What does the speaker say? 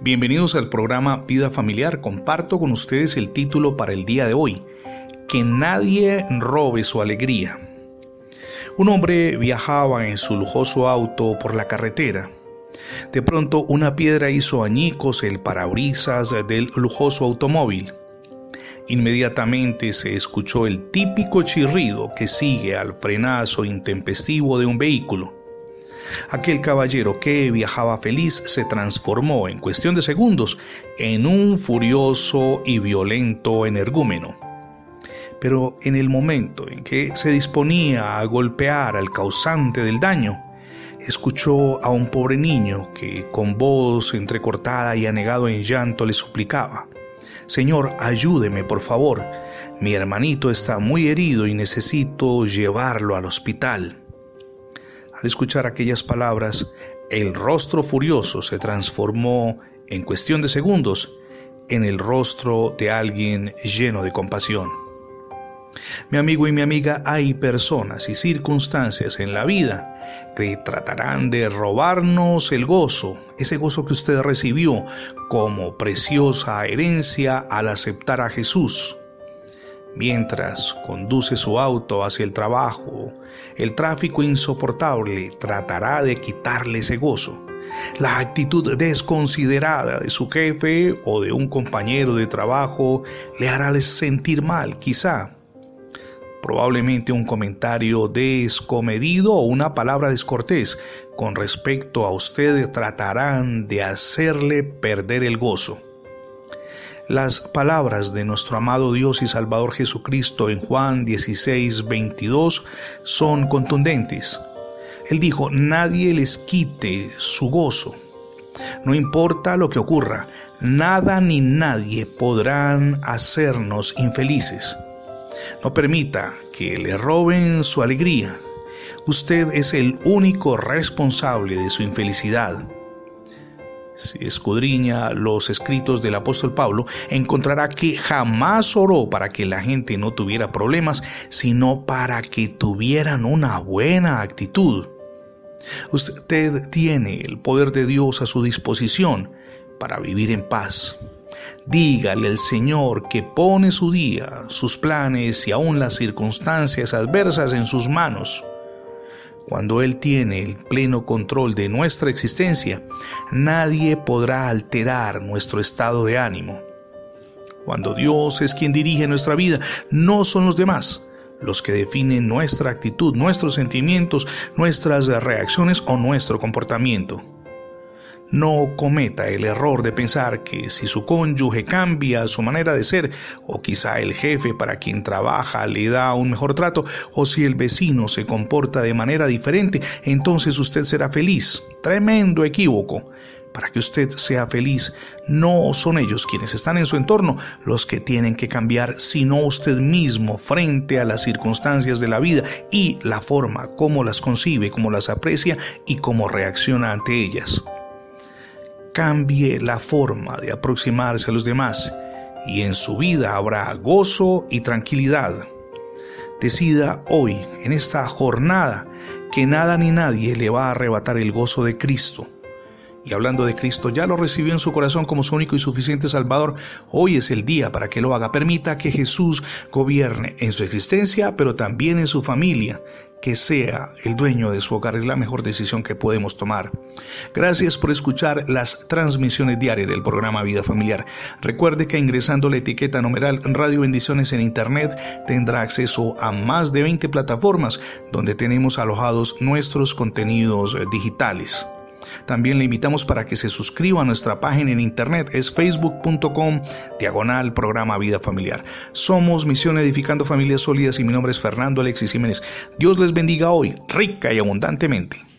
Bienvenidos al programa Vida Familiar. Comparto con ustedes el título para el día de hoy. Que nadie robe su alegría. Un hombre viajaba en su lujoso auto por la carretera. De pronto una piedra hizo añicos el parabrisas del lujoso automóvil. Inmediatamente se escuchó el típico chirrido que sigue al frenazo intempestivo de un vehículo. Aquel caballero que viajaba feliz se transformó en cuestión de segundos en un furioso y violento energúmeno. Pero en el momento en que se disponía a golpear al causante del daño, escuchó a un pobre niño que con voz entrecortada y anegado en llanto le suplicaba, Señor, ayúdeme, por favor. Mi hermanito está muy herido y necesito llevarlo al hospital. Al escuchar aquellas palabras, el rostro furioso se transformó en cuestión de segundos en el rostro de alguien lleno de compasión. Mi amigo y mi amiga, hay personas y circunstancias en la vida que tratarán de robarnos el gozo, ese gozo que usted recibió como preciosa herencia al aceptar a Jesús. Mientras conduce su auto hacia el trabajo, el tráfico insoportable tratará de quitarle ese gozo. La actitud desconsiderada de su jefe o de un compañero de trabajo le hará sentir mal, quizá. Probablemente un comentario descomedido o una palabra descortés con respecto a usted tratarán de hacerle perder el gozo. Las palabras de nuestro amado Dios y Salvador Jesucristo en Juan 16, 22 son contundentes. Él dijo, nadie les quite su gozo. No importa lo que ocurra, nada ni nadie podrán hacernos infelices. No permita que le roben su alegría. Usted es el único responsable de su infelicidad si escudriña los escritos del apóstol Pablo, encontrará que jamás oró para que la gente no tuviera problemas, sino para que tuvieran una buena actitud. Usted tiene el poder de Dios a su disposición para vivir en paz. Dígale al Señor que pone su día, sus planes y aún las circunstancias adversas en sus manos. Cuando Él tiene el pleno control de nuestra existencia, nadie podrá alterar nuestro estado de ánimo. Cuando Dios es quien dirige nuestra vida, no son los demás los que definen nuestra actitud, nuestros sentimientos, nuestras reacciones o nuestro comportamiento. No cometa el error de pensar que si su cónyuge cambia su manera de ser, o quizá el jefe para quien trabaja le da un mejor trato, o si el vecino se comporta de manera diferente, entonces usted será feliz. Tremendo equívoco. Para que usted sea feliz, no son ellos quienes están en su entorno los que tienen que cambiar, sino usted mismo frente a las circunstancias de la vida y la forma como las concibe, como las aprecia y cómo reacciona ante ellas cambie la forma de aproximarse a los demás y en su vida habrá gozo y tranquilidad. Decida hoy, en esta jornada, que nada ni nadie le va a arrebatar el gozo de Cristo. Y hablando de Cristo, ya lo recibió en su corazón como su único y suficiente Salvador. Hoy es el día para que lo haga. Permita que Jesús gobierne en su existencia, pero también en su familia que sea el dueño de su hogar es la mejor decisión que podemos tomar. Gracias por escuchar las transmisiones diarias del programa Vida Familiar. Recuerde que ingresando la etiqueta numeral Radio Bendiciones en Internet tendrá acceso a más de 20 plataformas donde tenemos alojados nuestros contenidos digitales. También le invitamos para que se suscriba a nuestra página en internet, es facebook.com diagonal programa Vida Familiar. Somos Misión Edificando Familias Sólidas y mi nombre es Fernando Alexis Jiménez. Dios les bendiga hoy, rica y abundantemente.